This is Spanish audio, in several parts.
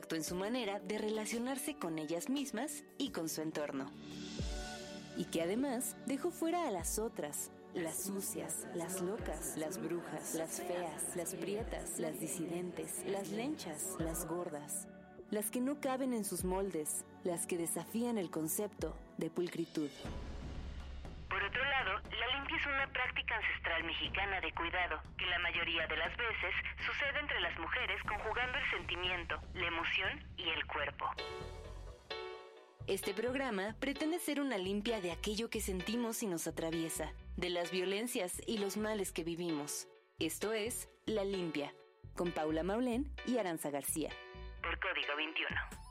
impacto en su manera de relacionarse con ellas mismas y con su entorno. Y que además dejó fuera a las otras, las sucias, las locas, las brujas, las feas, las prietas, las disidentes, las lenchas, las gordas, las que no caben en sus moldes, las que desafían el concepto de pulcritud. Es una práctica ancestral mexicana de cuidado, que la mayoría de las veces sucede entre las mujeres conjugando el sentimiento, la emoción y el cuerpo. Este programa pretende ser una limpia de aquello que sentimos y nos atraviesa, de las violencias y los males que vivimos. Esto es La Limpia, con Paula Maulén y Aranza García. Por Código 21.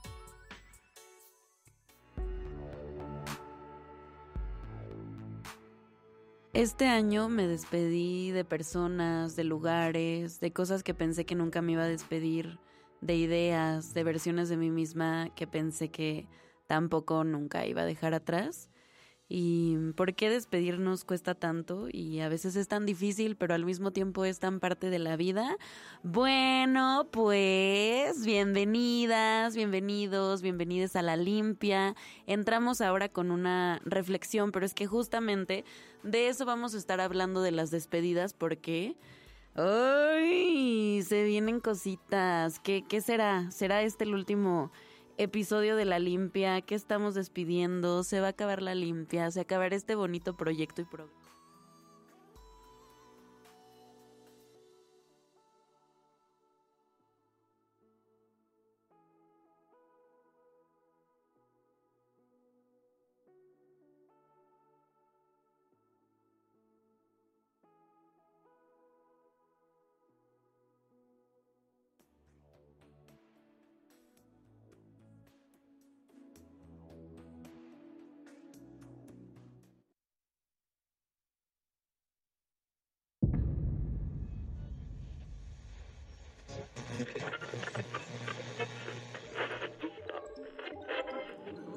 Este año me despedí de personas, de lugares, de cosas que pensé que nunca me iba a despedir, de ideas, de versiones de mí misma que pensé que tampoco nunca iba a dejar atrás y por qué despedirnos cuesta tanto y a veces es tan difícil, pero al mismo tiempo es tan parte de la vida. Bueno, pues bienvenidas, bienvenidos, bienvenidas a la limpia. Entramos ahora con una reflexión, pero es que justamente de eso vamos a estar hablando de las despedidas porque... ¡Ay! Se vienen cositas. ¿Qué, qué será? ¿Será este el último episodio de La Limpia, que estamos despidiendo, se va a acabar La Limpia, se acabará este bonito proyecto y programa.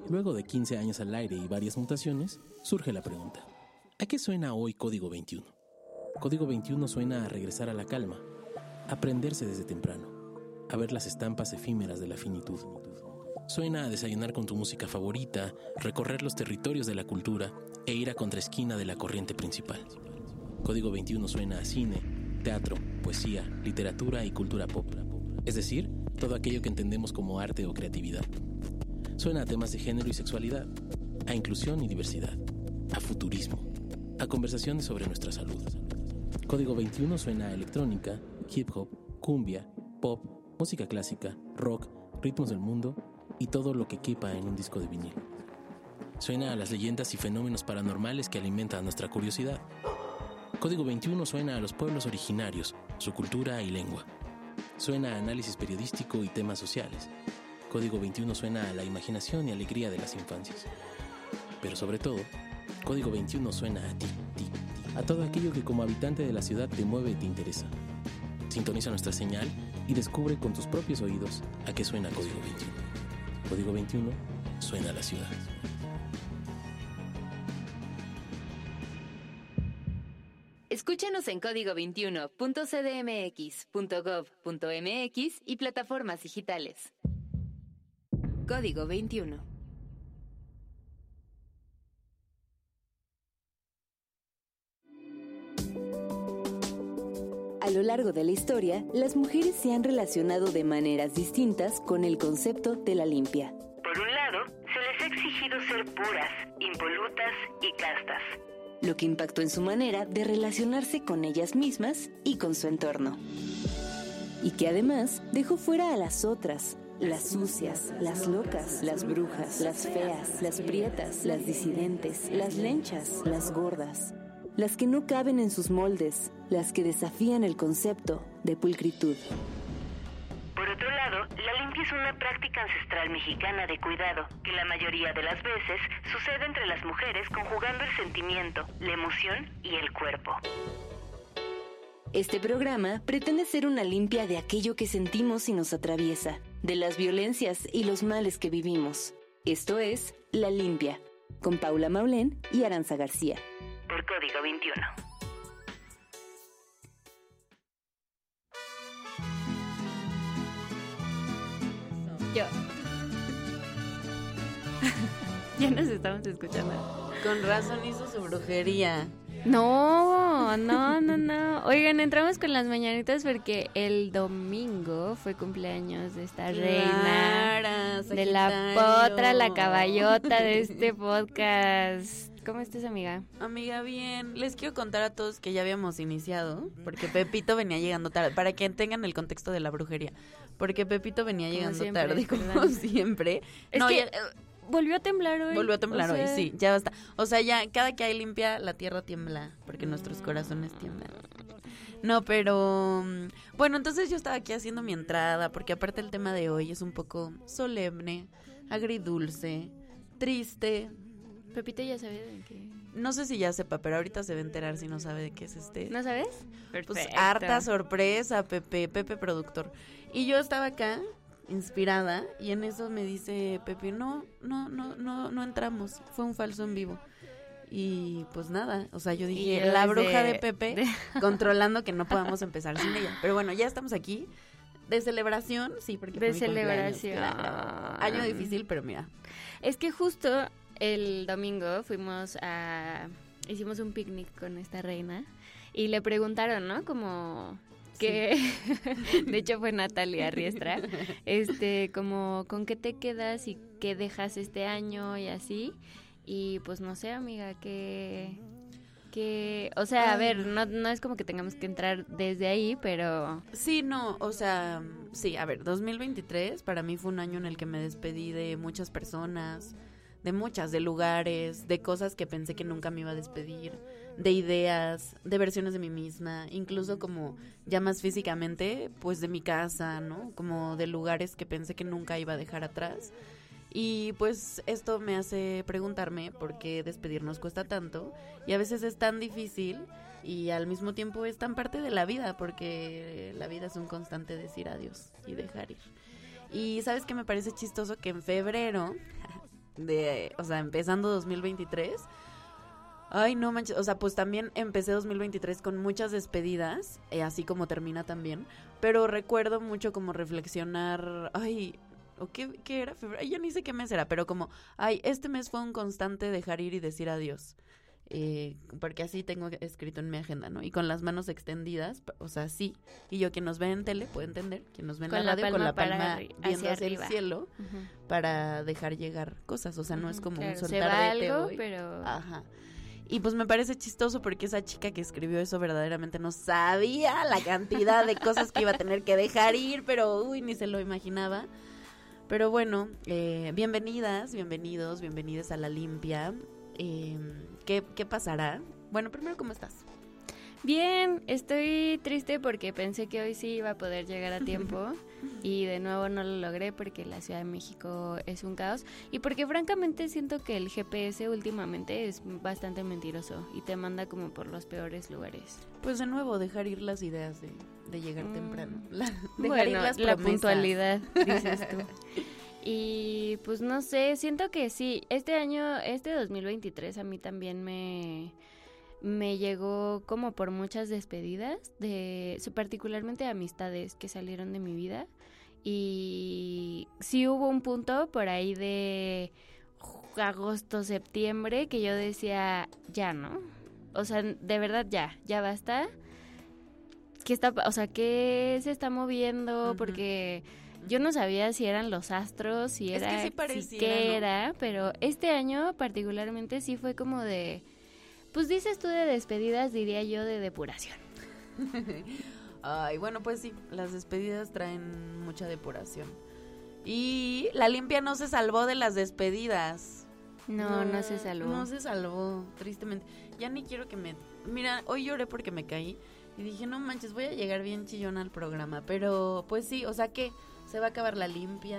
Luego de 15 años al aire y varias mutaciones, surge la pregunta, ¿a qué suena hoy Código 21? Código 21 suena a regresar a la calma, aprenderse desde temprano, a ver las estampas efímeras de la finitud. Suena a desayunar con tu música favorita, recorrer los territorios de la cultura e ir a contraesquina de la corriente principal. Código 21 suena a cine, teatro, poesía, literatura y cultura pop, es decir, todo aquello que entendemos como arte o creatividad. Suena a temas de género y sexualidad, a inclusión y diversidad, a futurismo, a conversaciones sobre nuestra salud. Código 21 suena a electrónica, hip hop, cumbia, pop, música clásica, rock, ritmos del mundo y todo lo que quepa en un disco de vinil. Suena a las leyendas y fenómenos paranormales que alimentan nuestra curiosidad. Código 21 suena a los pueblos originarios, su cultura y lengua. Suena a análisis periodístico y temas sociales. Código 21 suena a la imaginación y alegría de las infancias. Pero sobre todo, Código 21 suena a ti, ti, ti, a todo aquello que como habitante de la ciudad te mueve y te interesa. Sintoniza nuestra señal y descubre con tus propios oídos a qué suena Código 21. Código 21 suena a la ciudad. Escúchanos en código21.cdmx.gov.mx y plataformas digitales. Código 21. A lo largo de la historia, las mujeres se han relacionado de maneras distintas con el concepto de la limpia. Por un lado, se les ha exigido ser puras, impolutas y castas lo que impactó en su manera de relacionarse con ellas mismas y con su entorno. Y que además dejó fuera a las otras, las sucias, las locas, las brujas, las feas, las prietas, las disidentes, las lenchas, las gordas, las que no caben en sus moldes, las que desafían el concepto de pulcritud. Por otro lado, la limpia es una práctica ancestral mexicana de cuidado, que la mayoría de las veces sucede entre las mujeres conjugando el sentimiento, la emoción y el cuerpo. Este programa pretende ser una limpia de aquello que sentimos y nos atraviesa, de las violencias y los males que vivimos. Esto es La Limpia, con Paula Maulén y Aranza García. Por Código 21. Yo. ya nos estamos escuchando. Con razón hizo su brujería. No, no, no, no. Oigan, entramos con las mañanitas porque el domingo fue cumpleaños de esta reina. De la potra, la caballota de este podcast. ¿Cómo estás, amiga? Amiga, bien. Les quiero contar a todos que ya habíamos iniciado, porque Pepito venía llegando tarde, para que tengan el contexto de la brujería. Porque Pepito venía llegando tarde, como siempre. no, que... Volvió a temblar hoy. Volvió a temblar hoy, sí, ya basta. O sea, ya cada que hay limpia, la tierra tiembla, porque nuestros corazones tiemblan. No, pero mm, bueno, entonces yo estaba aquí haciendo mi entrada, porque aparte el tema de hoy es un poco solemne, agridulce, triste. Pepito ya sabe de qué. No sé si ya sepa, pero ahorita se va a enterar si no sabe de qué es este. ¿No sabes? Pues harta sorpresa, Pepe, Pepe productor. Y yo estaba acá inspirada y en eso me dice Pepe, no, no, no, no, no entramos, fue un falso en vivo. Y pues nada, o sea, yo dije, la bruja de, Pepe controlando que no podamos empezar sin ella. Pero bueno, ya estamos aquí. De celebración, sí, porque de celebración. Año difícil, pero mira. Es que justo el domingo fuimos a hicimos un picnic con esta reina y le preguntaron, ¿no? Como que de hecho fue Natalia Riestra, este, como con qué te quedas y qué dejas este año y así. Y pues no sé, amiga, que que, o sea, a ver, no, no es como que tengamos que entrar desde ahí, pero... Sí, no, o sea, sí, a ver, 2023 para mí fue un año en el que me despedí de muchas personas, de muchas, de lugares, de cosas que pensé que nunca me iba a despedir de ideas, de versiones de mí misma, incluso como ya más físicamente, pues de mi casa, ¿no? Como de lugares que pensé que nunca iba a dejar atrás. Y pues esto me hace preguntarme por qué despedirnos cuesta tanto y a veces es tan difícil y al mismo tiempo es tan parte de la vida porque la vida es un constante decir adiós y dejar ir. Y sabes que me parece chistoso que en febrero de, o sea, empezando 2023, Ay, no manches, o sea, pues también empecé 2023 con muchas despedidas, eh, así como termina también, pero recuerdo mucho como reflexionar, ay, ¿o qué, qué era? Ay, ya ni sé qué mes era, pero como, ay, este mes fue un constante dejar ir y decir adiós. Eh, porque así tengo escrito en mi agenda, ¿no? Y con las manos extendidas, o sea, sí. Y yo, quien nos ve en tele, puede entender, quien nos ve en la radio, con la palma viendo hacia, el cielo, para dejar llegar cosas. O sea, no es como un soltar de algo, pero... Ajá. Y pues me parece chistoso porque esa chica que escribió eso verdaderamente no sabía la cantidad de cosas que iba a tener que dejar ir, pero uy, ni se lo imaginaba. Pero bueno, eh, bienvenidas, bienvenidos, bienvenidas a La Limpia. Eh, ¿qué, ¿Qué pasará? Bueno, primero, ¿cómo estás? Bien, estoy triste porque pensé que hoy sí iba a poder llegar a tiempo y de nuevo no lo logré porque la Ciudad de México es un caos y porque francamente siento que el GPS últimamente es bastante mentiroso y te manda como por los peores lugares. Pues de nuevo dejar ir las ideas de, llegar mm. temprano. La, dejar ir las la puntualidad, dices tú. Y pues no sé, siento que sí, este año, este 2023 a mí también me me llegó como por muchas despedidas de particularmente amistades que salieron de mi vida. Y sí hubo un punto por ahí de agosto septiembre que yo decía ya no o sea de verdad ya ya basta. Qué está o sea qué se está moviendo porque yo no sabía si eran los astros si era es qué era pero este año particularmente sí fue como de pues dices tú de despedidas, diría yo de depuración. Ay, bueno, pues sí, las despedidas traen mucha depuración. Y la limpia no se salvó de las despedidas. No, no, se salvó. No se salvó, tristemente. Ya ni quiero que me... Mira, hoy lloré porque me caí y dije, no manches, voy a llegar bien chillón al programa. Pero, pues sí, o sea que se va a acabar la limpia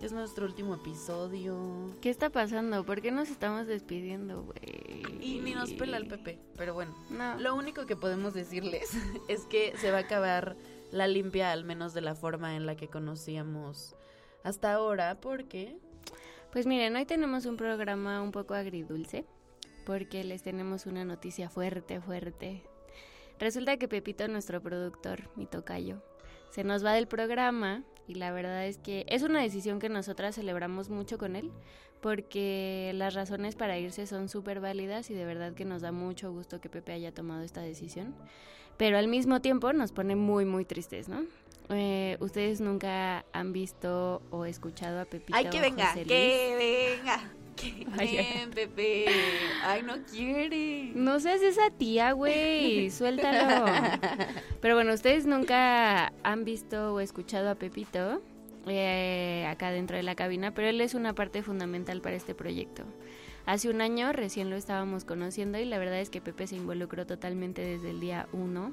es nuestro último episodio. ¿Qué está pasando? ¿Por qué nos estamos despidiendo, güey? Y ni nos pela el Pepe, pero bueno. Lo único que podemos decirles es que se va a acabar la limpia, al menos de la forma en la que conocíamos hasta ahora, porque... Pues miren, hoy tenemos un programa un poco agridulce, porque les tenemos una noticia fuerte, fuerte. Resulta que Pepito, nuestro productor, mi tocayo, se nos va del programa Y la verdad es que es una decisión que nosotras celebramos mucho con él, porque las razones para irse son súper válidas y de verdad que nos da mucho gusto que Pepe haya tomado esta decisión. Pero al mismo tiempo nos pone muy, muy tristes, ¿no? Eh, ¿Ustedes nunca han visto o escuchado a Pepito? ¡Ay, que venga! ¡Que venga! ¡Que ven, Pepe! ¡Ay, no quiere! No seas esa tía, güey. Suéltalo. Pero bueno, ¿ustedes nunca han visto o escuchado a Pepito? Eh, acá dentro de la cabina, pero él es una parte fundamental para este proyecto. Hace un año recién lo estábamos conociendo y la verdad es que Pepe se involucró totalmente desde el día uno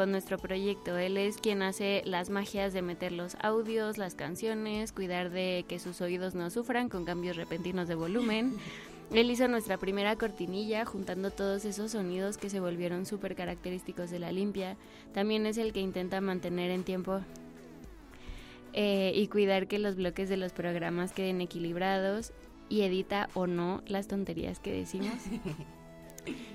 con nuestro proyecto. Él es quien hace las magias de meter los audios, las canciones, cuidar de que sus oídos no sufran con cambios repentinos de volumen. Él hizo nuestra primera cortinilla juntando todos esos sonidos que se volvieron súper característicos de la limpia. También es el que intenta mantener en tiempo eh, y cuidar que los bloques de los programas queden equilibrados y edita o no las tonterías que decimos.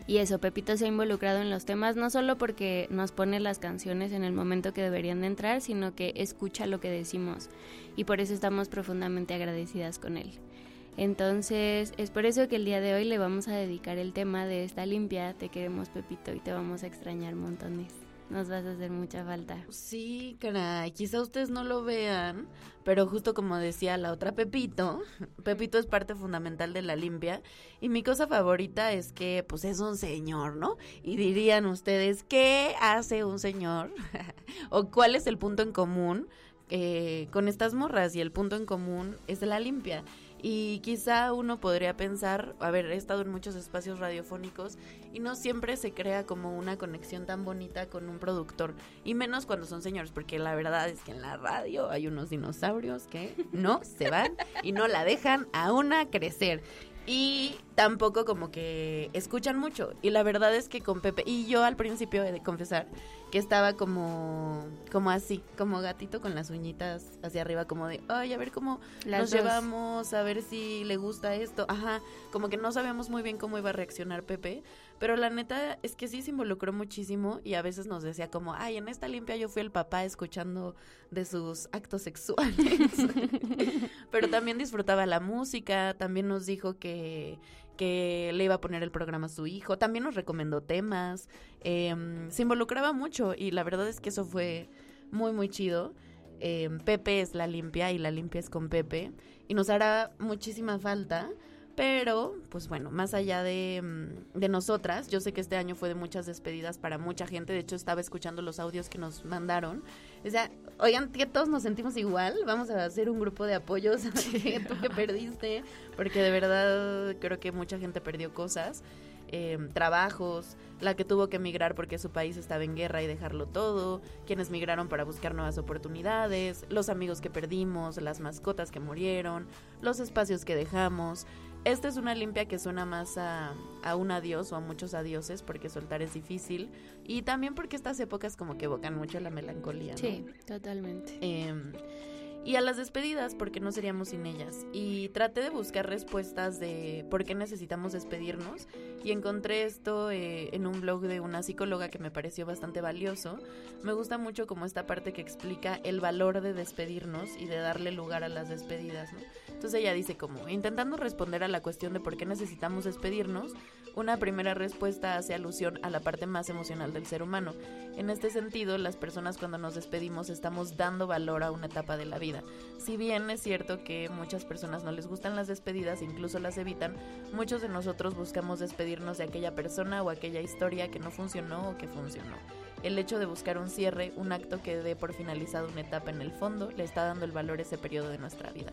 Y eso, Pepito se ha involucrado en los temas no solo porque nos pone las canciones en el momento que deberían de entrar, sino que escucha lo que decimos y por eso estamos profundamente agradecidas con él. Entonces, es por eso que el día de hoy le vamos a dedicar el tema de esta limpia, te queremos Pepito y te vamos a extrañar montones. Nos vas a hacer mucha falta. Sí, caray, quizá ustedes no lo vean, pero justo como decía la otra Pepito, Pepito es parte fundamental de la limpia y mi cosa favorita es que pues es un señor, ¿no? Y dirían ustedes, ¿qué hace un señor? o cuál es el punto en común eh, con estas morras y el punto en común es la limpia. Y quizá uno podría pensar, a ver, he estado en muchos espacios radiofónicos y no siempre se crea como una conexión tan bonita con un productor, y menos cuando son señores, porque la verdad es que en la radio hay unos dinosaurios que no se van y no la dejan a una crecer. Y tampoco como que escuchan mucho. Y la verdad es que con Pepe, y yo al principio he de confesar que estaba como, como así, como gatito con las uñitas hacia arriba, como de, ay, a ver cómo nos llevamos, a ver si le gusta esto. Ajá, como que no sabíamos muy bien cómo iba a reaccionar Pepe. Pero la neta es que sí se involucró muchísimo y a veces nos decía como, ay, en esta limpia yo fui el papá escuchando de sus actos sexuales. Pero también disfrutaba la música, también nos dijo que, que le iba a poner el programa a su hijo, también nos recomendó temas, em, se involucraba mucho y la verdad es que eso fue muy, muy chido. Em, Pepe es la limpia y la limpia es con Pepe y nos hará muchísima falta pero, pues bueno, más allá de, mm, de, nosotras, yo sé que este año fue de muchas despedidas para mucha gente. De hecho, estaba escuchando los audios que nos mandaron. O sea, oigan, que todos nos sentimos igual. Vamos a hacer un grupo de apoyos que tú que perdiste, porque de verdad creo que mucha gente perdió cosas. Em, trabajos, la que tuvo que emigrar porque su país estaba en guerra y dejarlo todo, quienes migraron para buscar nuevas oportunidades, los amigos que perdimos, las mascotas que murieron, los espacios que dejamos. Esta es una limpia que suena más a, a, un adiós o a muchos adioses porque soltar es difícil y también porque estas épocas como que evocan mucho la melancolía. Sí, totalmente. Em, y a las despedidas porque no seríamos sin ellas. Y traté de buscar respuestas de por qué necesitamos despedirnos y encontré esto eh, en un blog de una psicóloga que me pareció bastante valioso. Me gusta mucho como esta parte que explica el valor de despedirnos y de darle lugar a las despedidas. ¿no? Entonces ella dice como, intentando responder a la cuestión de por qué necesitamos despedirnos, una primera respuesta hace alusión a la parte más emocional del ser humano. En este sentido, las personas cuando nos despedimos estamos dando valor a una etapa de la vida. Si bien es cierto que muchas personas no les gustan las despedidas, incluso las evitan, muchos de nosotros buscamos despedirnos de aquella persona o aquella historia que no funcionó o que funcionó. El hecho de buscar un cierre, un acto que dé por finalizado una etapa en el fondo, le está dando el valor a ese periodo de nuestra vida.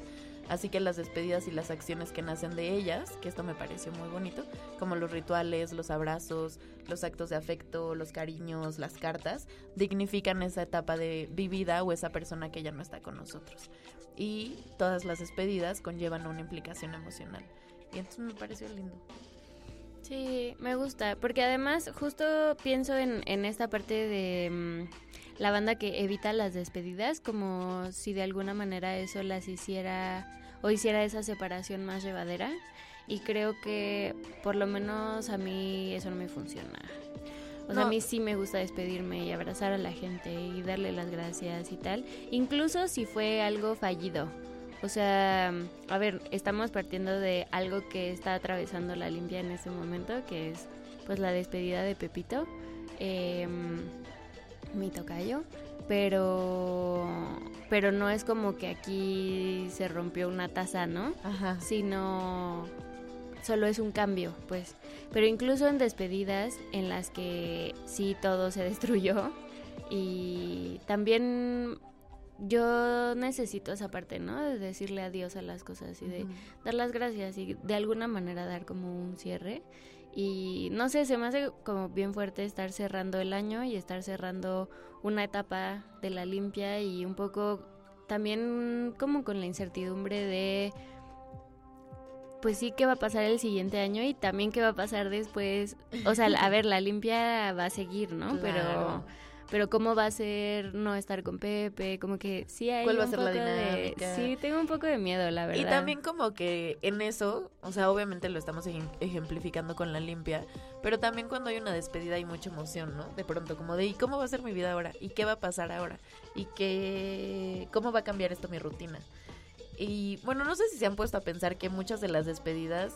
Así que las despedidas y las acciones que nacen de ellas, que esto me pareció muy bonito, como los rituales, los abrazos, los actos de afecto, los cariños, las cartas, dignifican esa etapa de vivida o esa persona que ya no está con nosotros. Y todas las despedidas conllevan una implicación emocional. Y entonces me pareció lindo. Sí, me gusta, porque además justo pienso en, en esta parte de mm, la banda que evita las despedidas, como si de alguna manera eso las hiciera o hiciera esa separación más llevadera y creo que por lo menos a mí eso no me funciona. O sea, a mí sí me gusta despedirme y abrazar a la gente y darle las gracias y tal. Incluso si fue algo fallido. O sea, a ver, estamos partiendo de algo que está atravesando la limpia en este momento, que es pues la despedida de Pepito, eh, mi tocayo. Pero, pero no es como que aquí se rompió una taza, ¿no? Ajá. Sino solo es un cambio, pues. Pero incluso en despedidas en las que sí todo se destruyó y también yo necesito esa parte, ¿no? De decirle adiós a las cosas y de dar las gracias y de alguna manera dar como un cierre. Y no sé, se me hace como bien fuerte estar cerrando el año y estar cerrando una etapa de la limpia y un poco también como con la incertidumbre de pues sí, qué va a pasar el siguiente año y también qué va a pasar después. O sea, a ver, la limpia va a seguir, ¿no? Pero pero cómo va a ser no estar con Pepe, como que sí hay ¿Cuál va a ser la dinámica? sí, tengo un poco de miedo, la verdad. Y también como que en eso, o sea, obviamente lo estamos ejemplificando con la limpia, pero también cuando hay una despedida hay mucha emoción, ¿no? De pronto como de, ¿y cómo va a ser mi vida ahora? ¿Y qué va a pasar ahora? ¿Y qué cómo va a cambiar esto mi rutina? Y bueno, no sé si se han puesto a pensar que muchas de las despedidas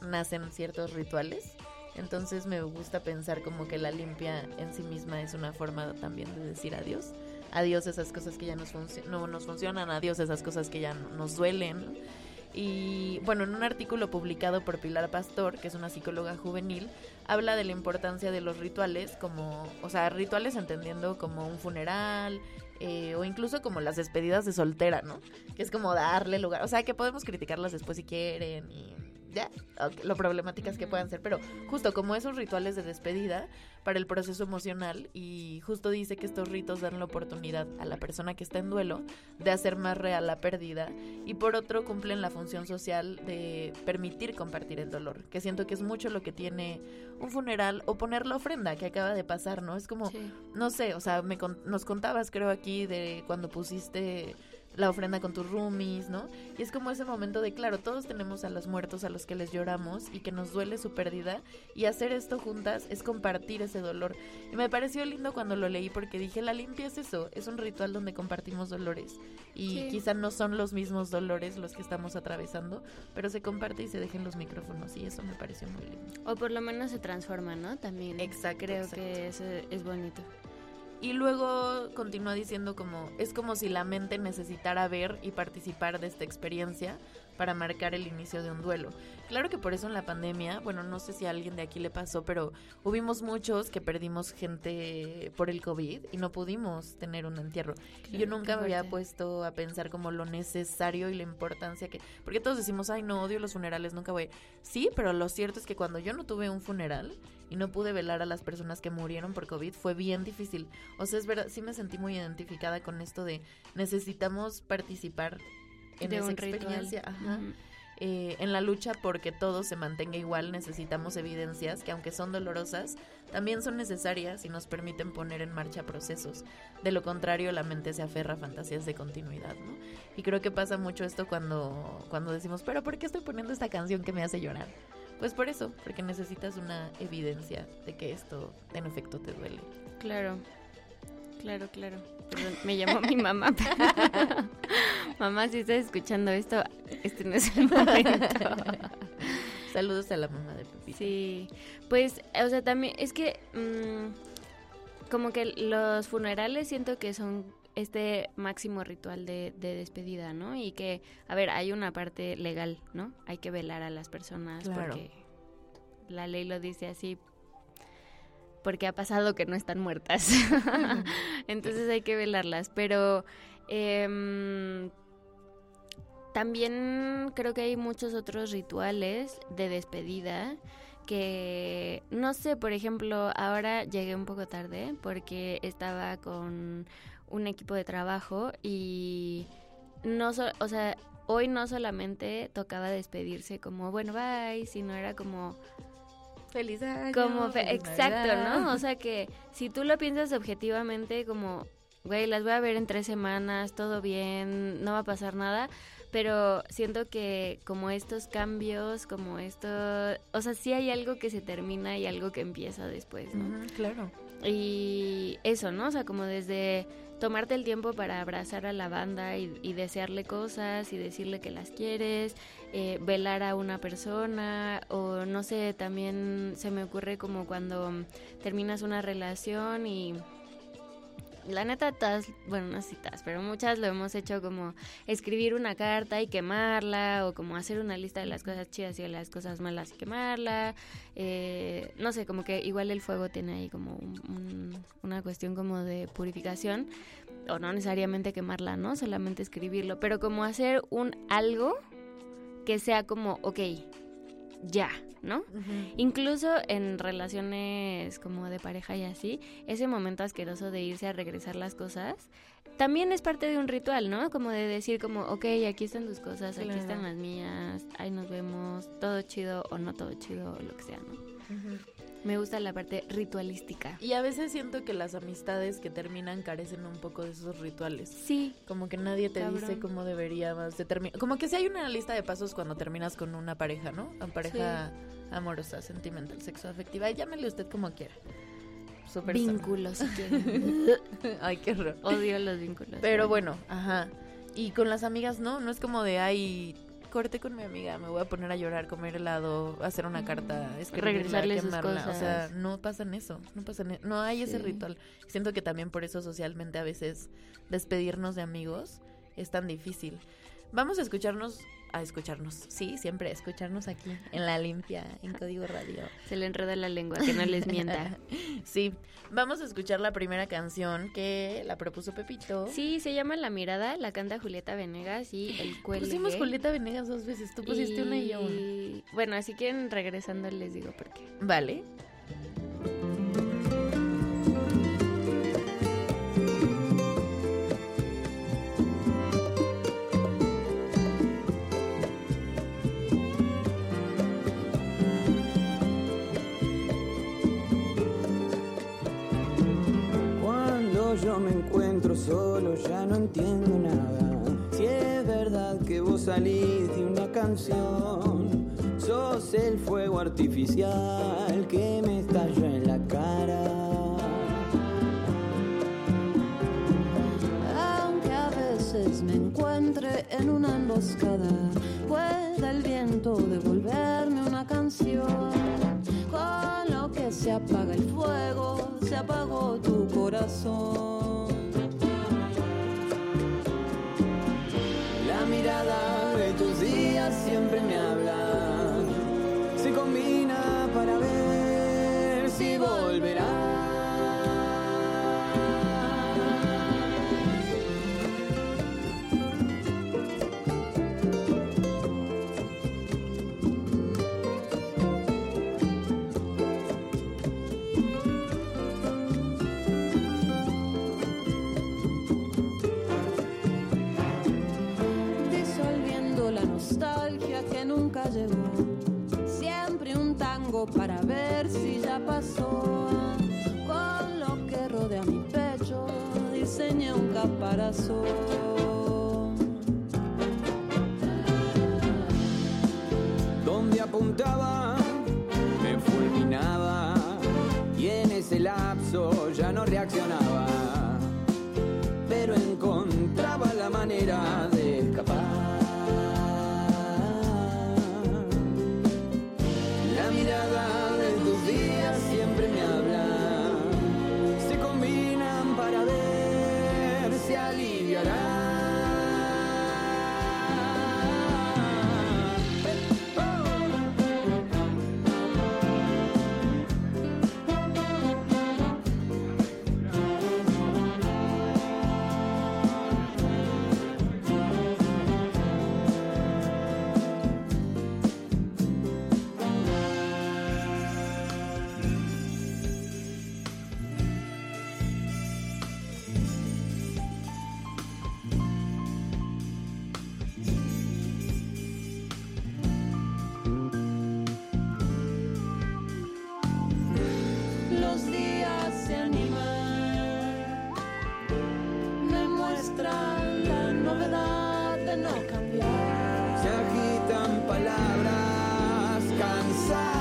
nacen ciertos rituales. Entonces me gusta pensar como que la limpia en sí misma es una forma también de decir adiós. Adiós esas cosas que ya nos no nos funcionan, adiós esas cosas que ya nos duelen. Y bueno, en un artículo publicado por Pilar Pastor, que es una psicóloga juvenil, habla de la importancia de los rituales, como, o sea, rituales entendiendo como un funeral, eh, o incluso como las despedidas de soltera, ¿no? Que es como darle lugar, o sea, que podemos criticarlas después si quieren y ya, lo problemáticas que puedan ser, pero justo como esos rituales de despedida para el proceso emocional y justo dice que estos ritos dan la oportunidad a la persona que está en duelo de hacer más real la pérdida y por otro cumplen la función social de permitir compartir el dolor, que siento que es mucho lo que tiene un funeral o poner la ofrenda que acaba de pasar, ¿no? Es como, no sé, o sea, me nos contabas creo aquí de cuando pusiste la ofrenda con tus roomies, ¿no? Y es como ese momento de, claro, todos tenemos a los muertos a los que les lloramos y que nos duele su pérdida y hacer esto juntas es compartir ese dolor. Y me pareció lindo cuando lo leí porque dije, la limpia es eso, es un ritual donde compartimos dolores y quizá no son los mismos dolores los que estamos atravesando, pero se comparte y se dejen los micrófonos y eso me pareció muy lindo. O por lo menos se transforma, ¿no? También. Exacto. Creo que eso es bonito. Y luego continúa diciendo como, es como si la mente necesitara ver y participar de esta experiencia para marcar el inicio de un duelo. Claro que por eso en la pandemia, bueno, no sé si a alguien de aquí le pasó, pero hubimos muchos que perdimos gente por el COVID y no pudimos tener un entierro. y yo nunca me había puesto a pensar como lo necesario y la importancia que... Porque todos decimos, ay, no, odio los funerales, nunca voy. Sí, pero lo cierto es que cuando yo no tuve un funeral y no pude velar a las personas que murieron por COVID, fue bien difícil. O sea, es verdad, sí me sentí muy identificada con esto de necesitamos participar en esa experiencia. Eh, en la lucha porque todo se mantenga igual necesitamos evidencias que aunque son dolorosas, también son necesarias y nos permiten poner en marcha procesos. De lo contrario, la mente se aferra a fantasías de continuidad, ¿no? Y creo que pasa mucho esto cuando, cuando decimos, pero ¿por qué estoy poniendo esta canción que me hace llorar? Pues por eso, porque necesitas una evidencia de que esto en efecto te duele. Claro, claro, claro. Perdón, me llamó mi mamá. mamá, si estás escuchando esto, este no es el momento. Saludos a la mamá de Pepita. Sí, pues, o sea, también es que mm, como que los funerales siento que son este máximo ritual de, despedida, ¿no? Y que, a ver, hay una parte legal, ¿no? Hay que velar a las personas porque la ley lo dice así, porque ha pasado que no están muertas. Entonces hay que velarlas. Pero em, también creo que hay muchos otros rituales de despedida que, no sé, por ejemplo, ahora llegué un poco tarde porque estaba con un equipo de trabajo y no, o sea, hoy no solamente tocaba despedirse como, bueno, bye, sino era como Feliz año. Como exacto, ¿no? O sea que si tú lo piensas objetivamente como, güey, las voy a ver en tres semanas, todo bien, no va a pasar nada, pero siento que como estos cambios, como esto, o sea, sí hay algo que se termina y algo que empieza después, ¿no? claro. Y eso, ¿no? O sea, como desde tomarte el tiempo para abrazar a la banda y, desearle cosas y decirle que las quieres, eh, velar a una persona o no sé, también se me ocurre como cuando terminas una relación y la neta, todas, bueno, no citas, pero muchas lo hemos hecho como escribir una carta y quemarla, o como hacer una lista de las cosas chidas y de las cosas malas y quemarla. Eh, no sé, como que igual el fuego tiene ahí como una cuestión como de purificación, o no necesariamente quemarla, ¿no? Solamente escribirlo, pero como hacer un algo que sea como, ok, ya, ¿no? Incluso en relaciones como de pareja y así, ese momento asqueroso de irse a regresar las cosas, también es parte de un ritual, ¿no? Como de decir como, ok, aquí están tus cosas, aquí están las mías, ahí nos vemos, todo chido o no todo chido o lo que sea, ¿no? Me gusta la parte ritualística. Y a veces siento que las amistades que terminan carecen un poco de esos rituales. Sí. Como que nadie te dice cómo deberías de terminar. Como que si hay una lista de pasos cuando terminas con una pareja, ¿no? Una pareja amorosa, sentimental, sexo afectiva. Llámele usted como quiera. Super vínculos, si Ay, qué horror. Odio los vínculos. Pero bueno, ajá. Y con las amigas, ¿no? No es como de, ay, corté con mi amiga, me voy a poner a llorar, comer helado, hacer una carta, regresarle sus cosas. O sea, no pasa en eso, no pasa en, e, no hay ese ritual. Siento que también por eso socialmente a veces despedirnos de amigos es tan difícil. Vamos a escucharnos a escucharnos. Sí, siempre escucharnos aquí en La Limpia, en Código Radio. Se le enreda la lengua, que no les mienta. sí, vamos a escuchar la primera canción que la propuso Pepito. Sí, se llama La Mirada, la canta Julieta Venegas y El Cuelgue. Pusimos Julieta Venegas dos veces, tú pusiste una y yo una. Bueno, así que regresando les digo por qué. Vale. Yo me encuentro solo, ya no entiendo nada. Si es verdad que vos salís de una canción, sos el fuego artificial que me estalla en la cara. Aunque a veces me encuentre en una emboscada, pueda el viento devolverme una canción. Con lo que se apaga el fuego, se apagó tu corazón. mirada de tus días siempre me habla. Se combina para ver si volverá. So. muestra la novedad de no cambiar. Se agitan palabras cansadas.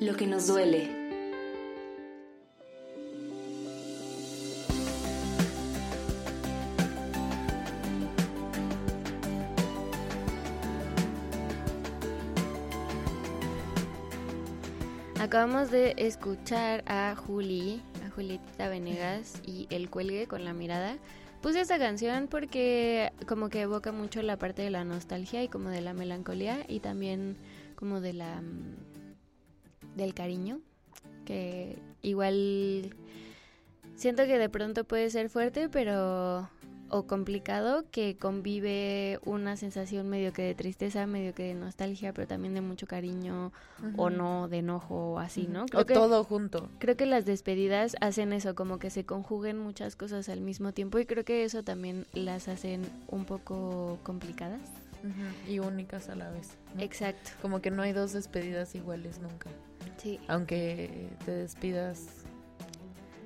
Lo que nos duele. Acabamos de escuchar a Juli, a Julieta Venegas y El Cuelgue con la mirada. Puse esta canción porque como que evoca mucho la parte de la nostalgia y como de la melancolía y también como de la mm, del cariño que igual siento que de pronto puede ser fuerte pero o complicado que convive una sensación medio que de tristeza, medio que de nostalgia, pero también de mucho cariño o no, de enojo o así, ¿no? o todo junto. Creo que las despedidas hacen eso, como que se conjuguen muchas cosas al mismo tiempo y creo que eso también las hacen un poco complicadas. Y únicas a la vez. Exacto. Como que no hay dos despedidas iguales nunca. Sí. Aunque te despidas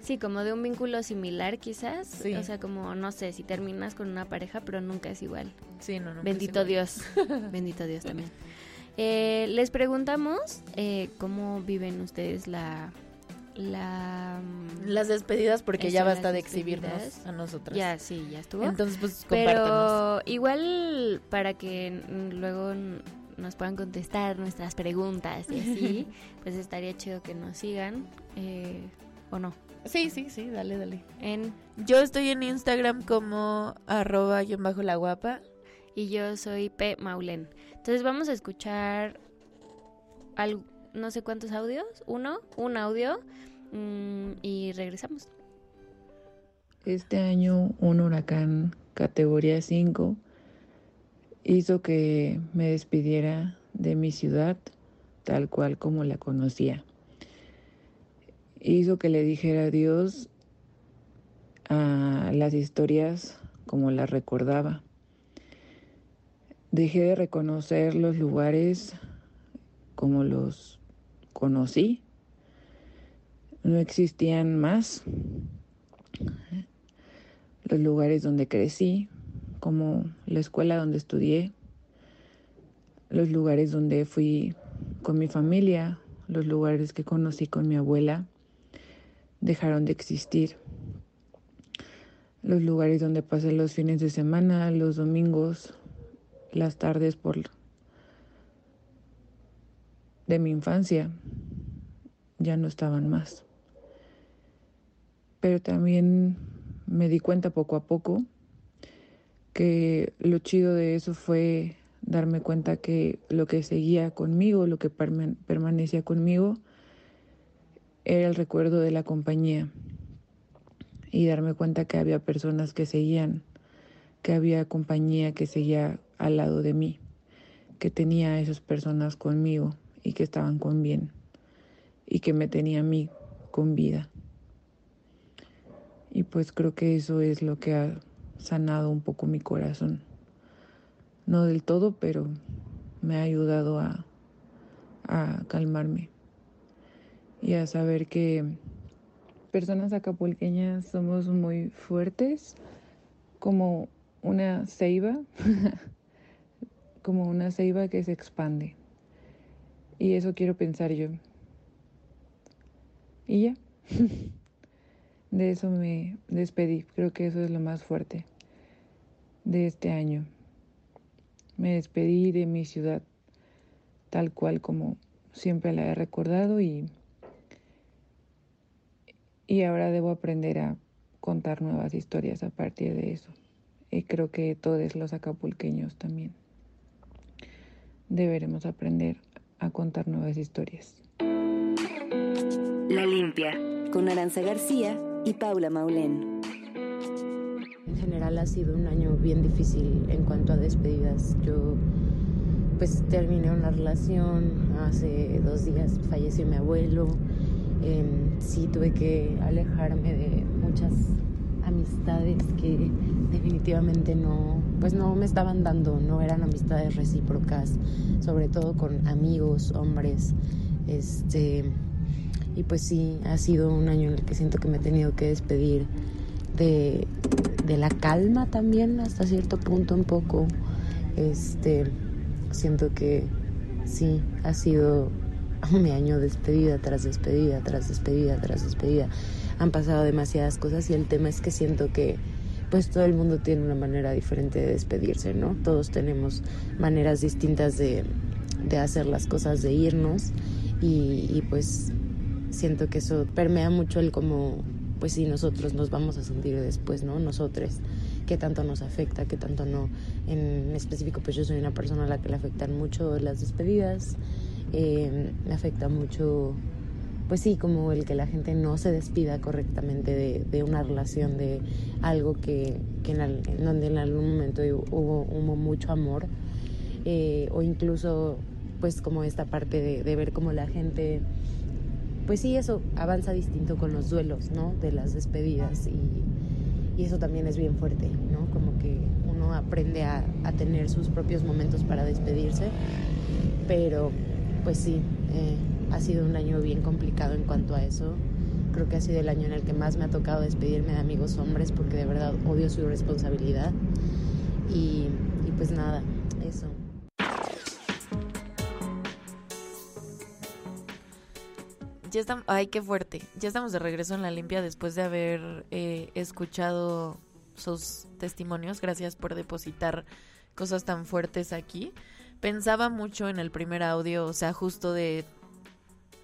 Sí, como de un vínculo similar quizás. O sea, como, no sé, si terminas con una pareja, pero nunca es igual. Sí, no, no. Bendito Dios. Bendito Dios también. Eh, les preguntamos eh, cómo viven ustedes la... la mm, las despedidas porque ya basta de exhibirnos a nosotras. Ya, sí, ya estuvo. Entonces, pues, compártanos. Pero igual para que luego nos puedan contestar nuestras preguntas y así, pues estaría chido que nos sigan, eh, ¿o no? Sí, sí, sí, dale, dale. En yo estoy en Instagram como arroba yo bajo la guapa. Y yo soy P Maulen. Entonces vamos a escuchar al, no sé cuántos audios, uno, un audio mm, y regresamos. Este año un huracán categoría 5 hizo que me despidiera de mi ciudad tal cual como la conocía hizo que le dijera adiós a las historias como las recordaba. Dejé de reconocer los lugares como los conocí. No existían más los lugares donde crecí, como la escuela donde estudié, los lugares donde fui con mi familia, los lugares que conocí con mi abuela dejaron de existir. Los lugares donde pasé los fines de semana, los domingos, las tardes por de mi infancia ya no estaban más. Pero también me di cuenta poco a poco que lo chido de eso fue darme cuenta que lo que seguía conmigo, lo que permanecía conmigo, era el recuerdo de la compañía y darme cuenta que había personas que seguían, que había compañía que seguía al lado de mí, que tenía a esas personas conmigo y que estaban con bien y que me tenía a mí con vida. Y pues creo que eso es lo que ha sanado un poco mi corazón. No del todo, pero me ha ayudado a, a calmarme y a saber que personas acapulqueñas somos muy fuertes, como una ceiba, como una ceiba que se expande. Y eso quiero pensar yo. Y ya. De eso me despedí. Creo que eso es lo más fuerte de este año. Me despedí de mi ciudad tal cual como siempre la he recordado y y ahora debo aprender a contar nuevas historias a partir de eso. Y creo que todos los acapulqueños también deberemos aprender a contar nuevas historias. La limpia, con Aranza García y Paula Maulén. En general ha sido un año bien difícil en cuanto a despedidas. Yo pues terminé una relación, hace dos días falleció mi abuelo, Em, sí tuve que alejarme de muchas amistades que definitivamente no, pues no me estaban dando, no eran amistades recíprocas, sobre todo con amigos, hombres, este, y pues sí, ha sido un año en el que siento que me he tenido que despedir de, de la calma también, hasta cierto punto un poco, este, siento que sí, ha sido un año despedida tras despedida, tras despedida, tras despedida. Han pasado demasiadas cosas y el tema es que siento que pues todo el mundo tiene una manera diferente de despedirse, ¿no? Todos tenemos maneras distintas de, de hacer las cosas, de irnos y, y pues siento que eso permea mucho el cómo pues si nosotros nos vamos a sentir después, ¿no? Nosotros, qué tanto nos afecta, qué tanto no. En específico, pues yo soy una persona a la que le afectan mucho las despedidas, eh, me afecta mucho, pues sí, como el que la gente no se despida correctamente de, de una relación, de algo que, que en, donde en algún momento hubo, hubo mucho amor, eh, o incluso, pues como esta parte de, de ver cómo la gente pues sí, eso avanza distinto con los duelos, ¿no? De las despedidas y, eso también es bien fuerte, ¿no? Como que uno aprende a, tener sus propios momentos para despedirse, pero pues sí, eh, ha sido un año bien complicado en cuanto a eso. Creo que ha sido el año en el que más me ha tocado despedirme de amigos hombres porque de verdad odio su responsabilidad y, y pues nada, eso. ya estamos, ay, qué fuerte. Ya estamos de regreso en la limpia después de haber eh, escuchado sus testimonios. Gracias por depositar cosas tan fuertes aquí. Pensaba mucho en el primer audio, o sea, justo de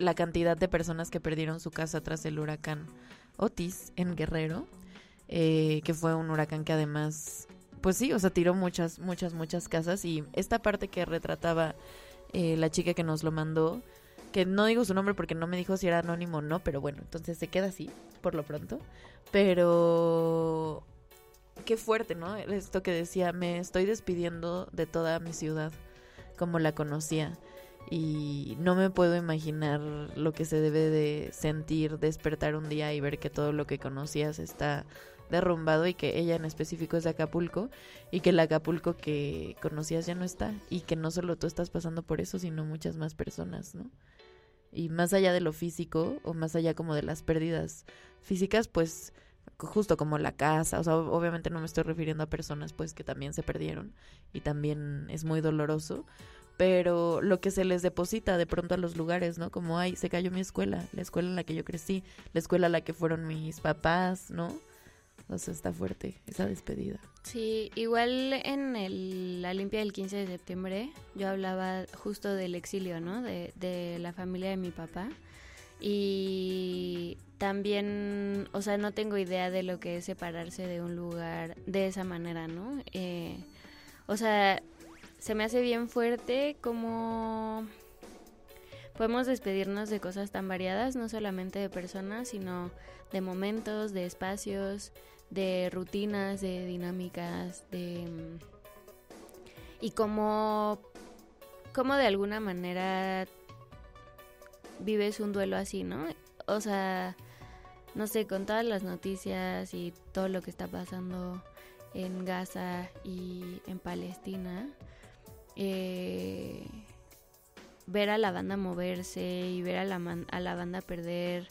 la cantidad de personas que perdieron su casa tras el huracán Otis en Guerrero, eh, que fue un huracán que además, pues sí, o sea, tiró muchas, muchas, muchas casas y esta parte que retrataba eh, la chica que nos lo mandó, que no digo su nombre porque no me dijo si era anónimo o no, pero bueno, entonces se queda así, por lo pronto. Pero qué fuerte, ¿no? Esto que decía, me estoy despidiendo de toda mi ciudad como la conocía y no me puedo imaginar lo que se debe de sentir despertar un día y ver que todo lo que conocías está derrumbado y que ella en específico es de Acapulco y que el Acapulco que conocías ya no está y que no solo tú estás pasando por eso, sino muchas más personas, ¿no? Y más allá de lo físico o más allá como de las pérdidas físicas, pues justo como la casa, o sea, obviamente no me estoy refiriendo a personas pues que también se perdieron y también es muy doloroso, pero lo que se les deposita de pronto a los lugares, ¿no? Como, ay, se cayó mi escuela, la escuela en la que yo crecí, la escuela en la que fueron mis papás, ¿no? O sea, está fuerte esa despedida. Sí, igual en el, la limpia del 15 de septiembre yo hablaba justo del exilio, ¿no? De, de la familia de mi papá. Y también, o sea, no tengo idea de lo que es separarse de un lugar de esa manera, ¿no? Eh, o sea, se me hace bien fuerte como podemos despedirnos de cosas tan variadas, no solamente de personas, sino de momentos, de espacios, de rutinas, de dinámicas, de... Mm, y cómo, cómo de alguna manera vives un duelo así, ¿no? O sea, no sé, con todas las noticias y todo lo que está pasando en Gaza y en Palestina, eh, ver a la banda moverse y ver a la, a la banda perder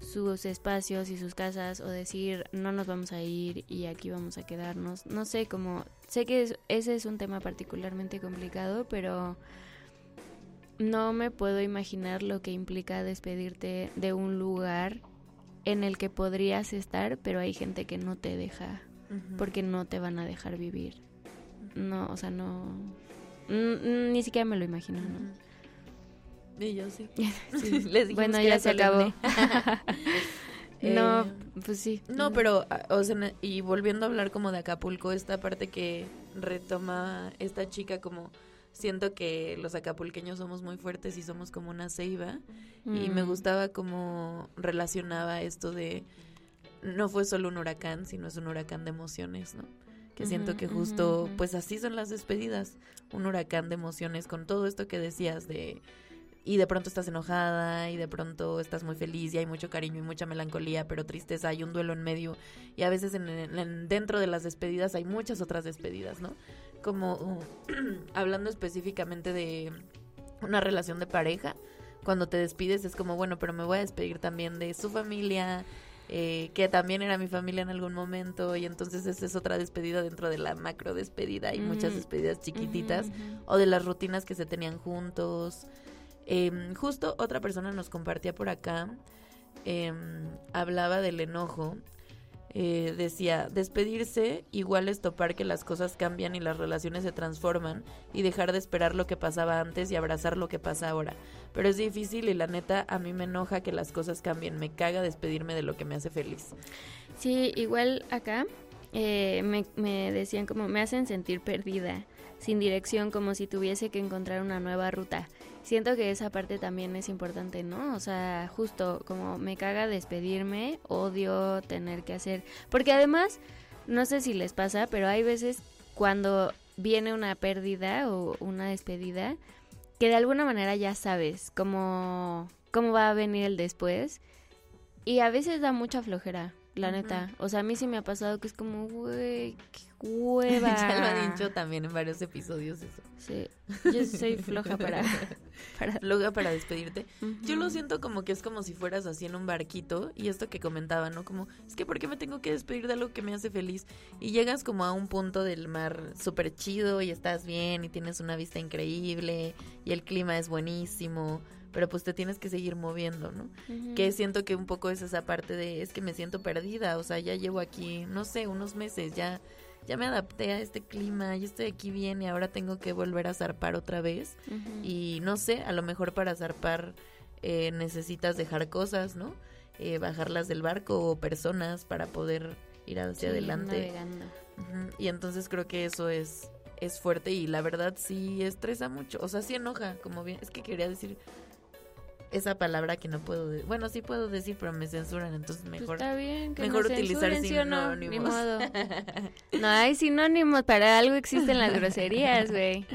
sus espacios y sus casas o decir no nos vamos a ir y aquí vamos a quedarnos. No sé, como sé que ese es un tema particularmente complicado, pero no me puedo imaginar lo que implica despedirte de un lugar en el que podrías estar, pero hay gente que no te deja porque no te van a dejar vivir. No, o sea, no ni siquiera me lo imagino, ¿no? Y yo sí. bueno, ya se acabó. no, eh, pues sí. No, pero, ah, o sea, y volviendo a hablar como de Acapulco, esta parte que retoma esta chica como siento que los acapulqueños somos muy fuertes y somos como una ceiba y me mm. gustaba como relacionaba esto de no fue solo un huracán, sino es un huracán de emociones, ¿no? Que siento que justo, pues así son las despedidas, un huracán de emociones con todo esto que decías de y de pronto estás enojada y de pronto estás muy feliz y hay mucho cariño y mucha melancolía, pero tristeza, hay un duelo en medio y a veces en, dentro de las despedidas hay muchas otras despedidas, ¿no? Como hablando específicamente de una relación de pareja, cuando te despides es como, bueno, pero me voy a despedir también de su familia, eh, que también era mi familia en algún momento y entonces esa es otra despedida dentro de la macro despedida y muchas despedidas chiquititas o de las rutinas que se tenían juntos. Em, justo otra persona nos compartía por acá, em, hablaba del enojo eh, decía, despedirse igual es topar que las cosas cambian y las relaciones se transforman y dejar de esperar lo que pasaba antes y abrazar lo que pasa ahora. Pero es difícil y la neta a mí me enoja que las cosas cambien, me caga despedirme de lo que me hace feliz. Sí, igual acá eh, me, me decían como me hacen sentir perdida, sin dirección, como si tuviese que encontrar una nueva ruta siento que esa parte también es importante, ¿no? O sea, justo como me caga despedirme, odio tener que hacer, porque además, no sé si les pasa, pero hay veces cuando viene una pérdida o una despedida, que de alguna manera ya sabes cómo, cómo va a venir el después, y a veces da mucha flojera la neta. O sea, a mí sí me ha pasado que es como, güey, qué hueva. ya lo ha dicho también en varios episodios eso. Sí, yo soy floja para... para... para despedirte. Yo lo siento como que es como si fueras así en un barquito y esto que comentaba, ¿no? Como, es que ¿por qué me tengo que despedir de algo que me hace feliz? Y llegas como a un punto del mar súper chido y estás bien y tienes una vista increíble y el clima es buenísimo pero pues te tienes que seguir moviendo, ¿no? Que siento que un poco es esa parte de, es que me siento perdida, o sea, ya llevo aquí, no sé, unos meses, ya, ya me adapté a este clima, ya estoy aquí bien y ahora tengo que volver a zarpar otra vez. Y no sé, a lo mejor para zarpar eh, necesitas dejar cosas, ¿no? Eh, bajarlas del barco o personas para poder ir hacia adelante. Y entonces creo que eso es es fuerte y la verdad sí estresa mucho, o sea, sí enoja, como bien, es que quería decir esa palabra que no puedo decir. Bueno, sí puedo decir, pero me censuran, entonces pues mejor, está bien, mejor utilizar sinónimos. No, no hay sinónimos, para algo existen las groserías, güey.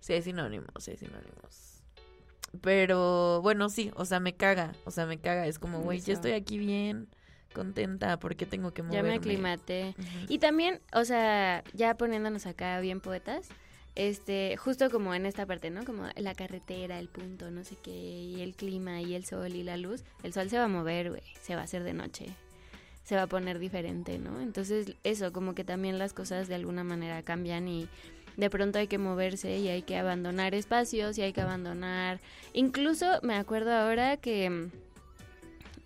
Sí, hay sinónimos, sí hay sinónimos. Pero bueno, sí, o sea, me caga, o sea, me caga. Es como, güey, ya estoy aquí bien, contenta, ¿por qué tengo que moverme? Ya me aclimaté. Y también, o sea, ya poniéndonos acá bien poetas, este, justo como en esta parte, ¿no? Como la carretera, el punto, no sé qué, y el clima, y el sol, y la luz. El sol se va a mover, güey, se va a hacer de noche, se va a poner diferente, ¿no? Entonces, eso, como que también las cosas de alguna manera cambian y de pronto hay que moverse y hay que abandonar espacios y hay que abandonar... Incluso me acuerdo ahora que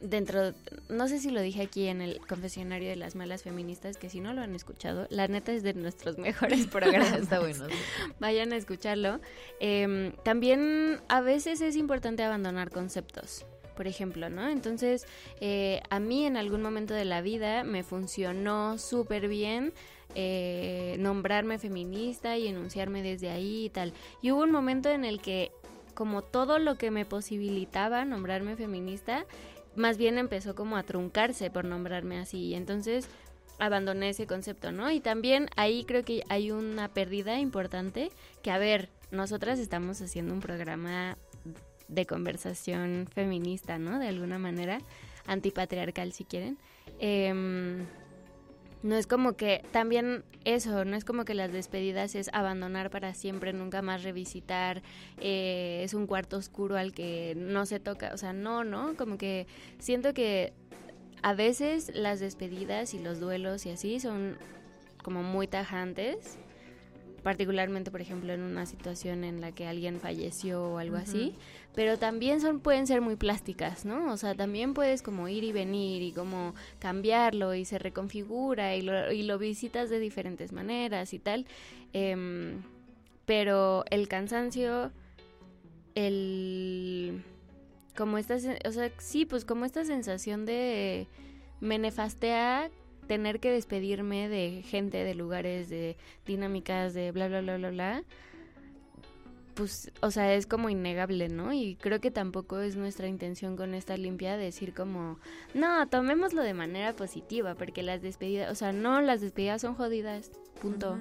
dentro, no sé si lo dije aquí en el confesionario de las malas feministas, que si no lo han escuchado, la neta es de nuestros mejores programas. Está bueno. Vayan a escucharlo. Em, también a veces es importante abandonar conceptos. Por ejemplo, ¿no? Entonces, eh, a mí en algún momento de la vida me funcionó súper bien eh, nombrarme feminista y enunciarme desde ahí y tal. Y hubo un momento en el que como todo lo que me posibilitaba nombrarme feminista más bien empezó como a truncarse por nombrarme así. Y entonces abandoné ese concepto, ¿no? Y también ahí creo que hay una pérdida importante que, a ver, nosotras estamos haciendo un programa de conversación feminista, ¿no? De alguna manera, antipatriarcal si quieren. Eh, no es como que también eso, no es como que las despedidas es abandonar para siempre, nunca más revisitar, eh, es un cuarto oscuro al que no se toca, o sea, no, ¿no? Como que siento que a veces las despedidas y los duelos y así son como muy tajantes particularmente por ejemplo en una situación en la que alguien falleció o algo así, pero también son pueden ser muy plásticas, ¿no? O sea, también puedes como ir y venir y como cambiarlo y se reconfigura y lo, y lo visitas de diferentes maneras y tal, em, pero el cansancio, el como esta, o sea, sí, pues como esta sensación de me nefastea tener que despedirme de gente, de lugares, de dinámicas, de bla, bla, bla, bla, bla, pues, o sea, es como innegable, ¿no? Y creo que tampoco es nuestra intención con esta limpia decir como, no, tomémoslo de manera positiva, porque las despedidas, o sea, no, las despedidas son jodidas, punto.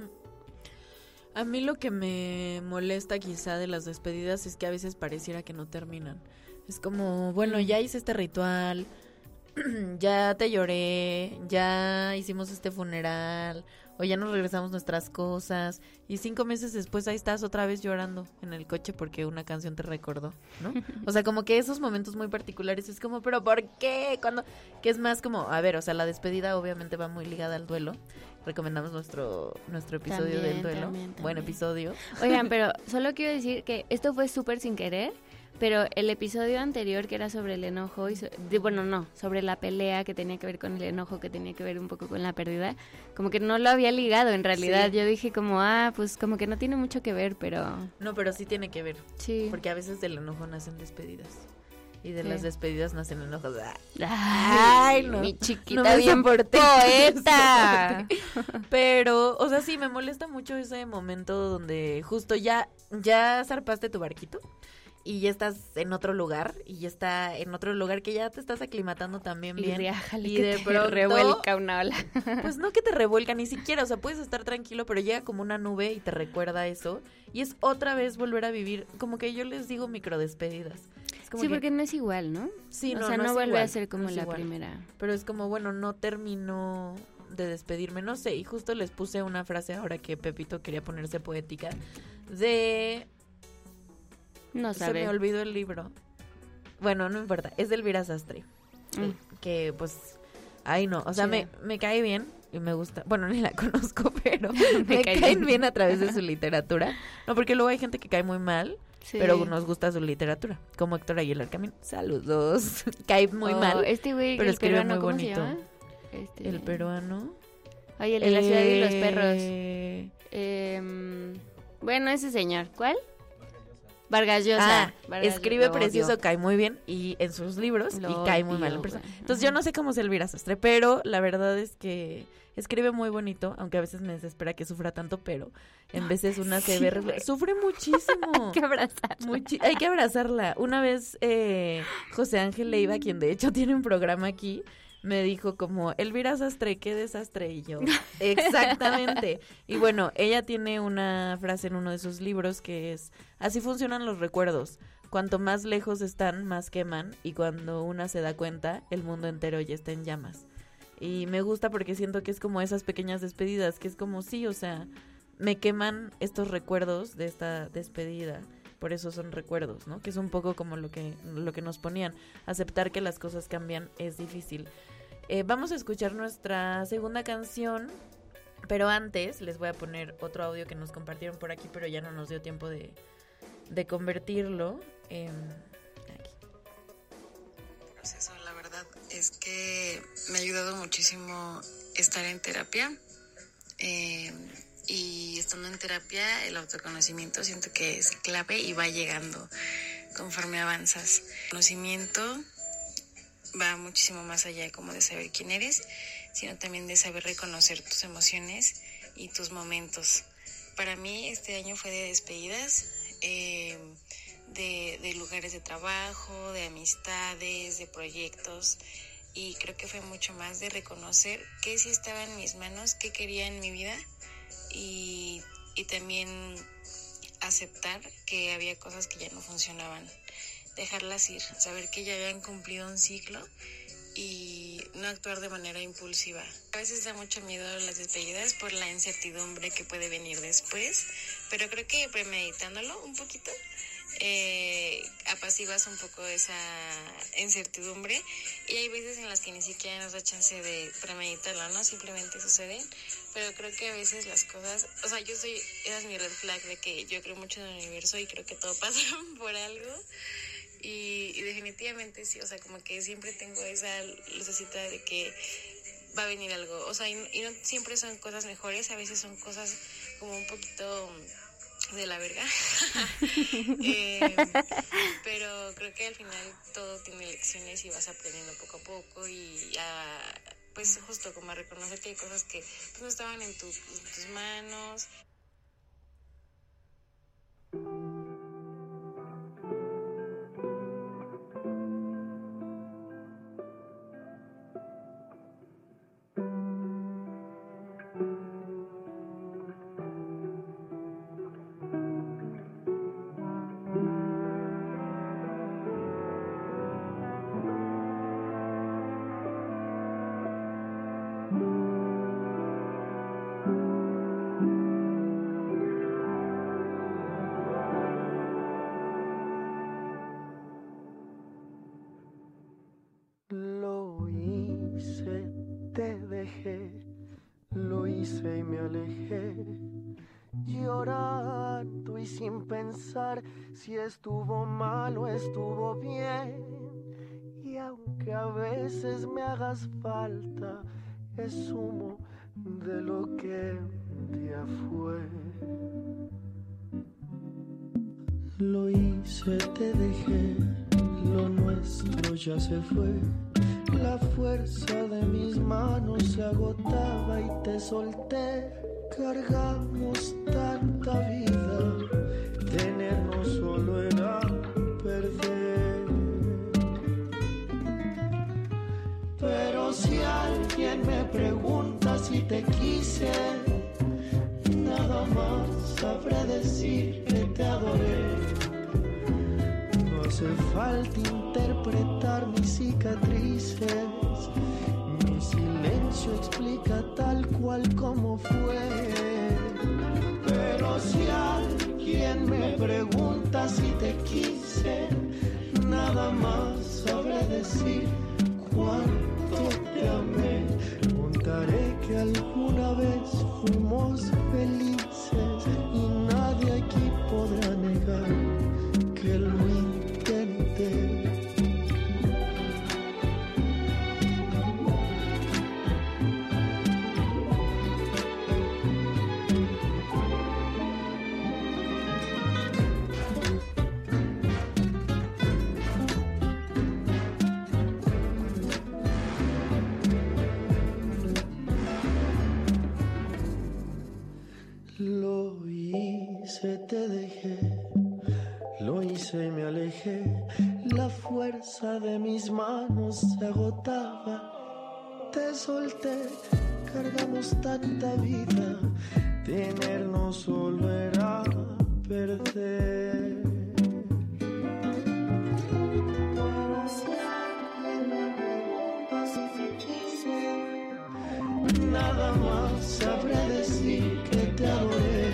A mí lo que me molesta quizá de las despedidas es que a veces pareciera que no terminan. Es como, bueno, ya hice este ritual, ya te lloré, ya hicimos este funeral, o ya nos regresamos nuestras cosas, y cinco meses después ahí estás otra vez llorando en el coche porque una canción te recordó, ¿no? O sea, como que esos momentos muy particulares es como, pero ¿por qué? Cuando, que es más como, a ver, o sea, la despedida obviamente va muy ligada al duelo. Recomendamos nuestro, nuestro episodio del duelo. Buen episodio. Oigan, pero solo quiero decir que esto fue súper sin querer pero el episodio anterior que era sobre el enojo, y bueno, no, sobre la pelea que tenía que ver con el enojo, que tenía que ver un poco con la pérdida, como que no lo había ligado en realidad. Yo dije como, ah, pues como que no tiene mucho que ver, pero... No, pero sí tiene que ver. Sí. Porque a veces del enojo nacen despedidas. Y de las despedidas nacen enojos. Ay, no. Mi chiquita bien por poeta. Pero, o sea, sí, me molesta mucho ese momento donde justo ya, ya zarpaste tu barquito y ya estás en otro lugar y ya está en otro lugar que ya te estás aclimatando también bien. Y, de te revuelca una ola. Pues no que te revuelca ni siquiera, o sea, puedes estar tranquilo, pero llega como una nube y te recuerda eso y es otra vez volver a vivir, como que yo les digo micro despedidas. sí, porque no es igual, ¿no? Sí, no, o sea, no, vuelve a ser como la primera. Pero es como, bueno, no termino de despedirme, no sé, y justo les puse una frase ahora que Pepito quería ponerse poética de no Se me olvidó el libro. Bueno, no importa. Es de Elvira Sastre. Mm. Que pues. Ay, no. O sea, me, me cae bien y me gusta. Bueno, ni la conozco, pero me, caen bien. a través de su literatura. No, porque luego hay gente que cae muy mal. Pero nos gusta su literatura, como Héctor Aguilar Camino. Saludos. cae muy oh, mal. Este güey, pero escribe muy bonito. Este... El peruano. Ay, el de la ciudad de los perros. Eh... Em, bueno, ese señor. ¿Cuál? Vargas Llosa. Ah, escribe precioso, cae muy bien y en sus libros y cae muy mal en persona. Entonces yo no sé cómo es Elvira Sastre, pero la verdad es que escribe muy bonito, aunque a veces me desespera que sufra tanto, pero en veces una se ve... Sufre muchísimo. hay que abrazarla. hay que abrazarla. Una vez eh, José Ángel Leiva, quien de hecho tiene un programa aquí, me dijo como, Elvira Sastre, qué desastre. Y yo, exactamente. y bueno, ella tiene una frase en uno de sus libros que es, así funcionan los recuerdos. Cuanto más lejos están, más queman. Y cuando una se da cuenta, el mundo entero ya está en llamas. Y me gusta porque siento que es como esas pequeñas despedidas, que es como, sí, o sea, me queman estos recuerdos de esta despedida por eso son recuerdos, ¿no? Que es un poco como lo que, lo que nos ponían. Aceptar que las cosas cambian es difícil. Eh, vamos a escuchar nuestra segunda canción, pero antes les voy a poner otro audio que nos compartieron por aquí, pero ya no nos dio tiempo de, de convertirlo. Eh, aquí. La verdad es que me ha ayudado muchísimo estar en terapia. Eh, y estando en terapia, el autoconocimiento siento que es clave y va llegando conforme avanzas. Conocimiento va muchísimo más allá como de saber quién eres, sino también de saber reconocer tus emociones y tus momentos. Para mí este año fue de despedidas, eh, de, de lugares de trabajo, de amistades, de proyectos y creo que fue mucho más de reconocer qué sí estaba en mis manos, qué quería en mi vida y, y también aceptar que había cosas que ya no funcionaban dejarlas ir, saber que ya habían cumplido un ciclo y no actuar de manera impulsiva. A veces da mucho miedo las despedidas por la incertidumbre que puede venir después, pero creo que premeditándolo un poquito, eh, un poco esa incertidumbre y hay veces en las que ni siquiera nos da chance de premeditarlo, ¿no? Simplemente suceden, pero creo que a veces las cosas, o sea, yo soy, esa es mi red flag de que yo creo mucho en el universo y creo que todo pasa por algo y, definitivamente sí, o sea, como que siempre tengo esa lucecita de que va a venir algo. O sea, y, no siempre son cosas mejores, a veces son cosas como un poquito de la verga. Eh, pero creo que al final todo tiene lecciones y vas aprendiendo poco a poco y ya, pues justo como a reconocer que hay cosas que pues, no estaban en tus manos. Estuvo mal o estuvo bien. Y aunque a veces me hagas falta, es humo de lo que un día fue. Lo hice, te dejé, lo nuestro ya se fue. La fuerza de mis manos se agotaba y te solté. Cargamos hace falta interpretar mis cicatrices. Mi silencio explica tal cual como fue. Pero si alguien me pregunta si te quise, nada más sabré decir cuánto te amé. Solté, cargamos tanta vida. Tenernos solo era perder. Nada más sabré decir que te adoré.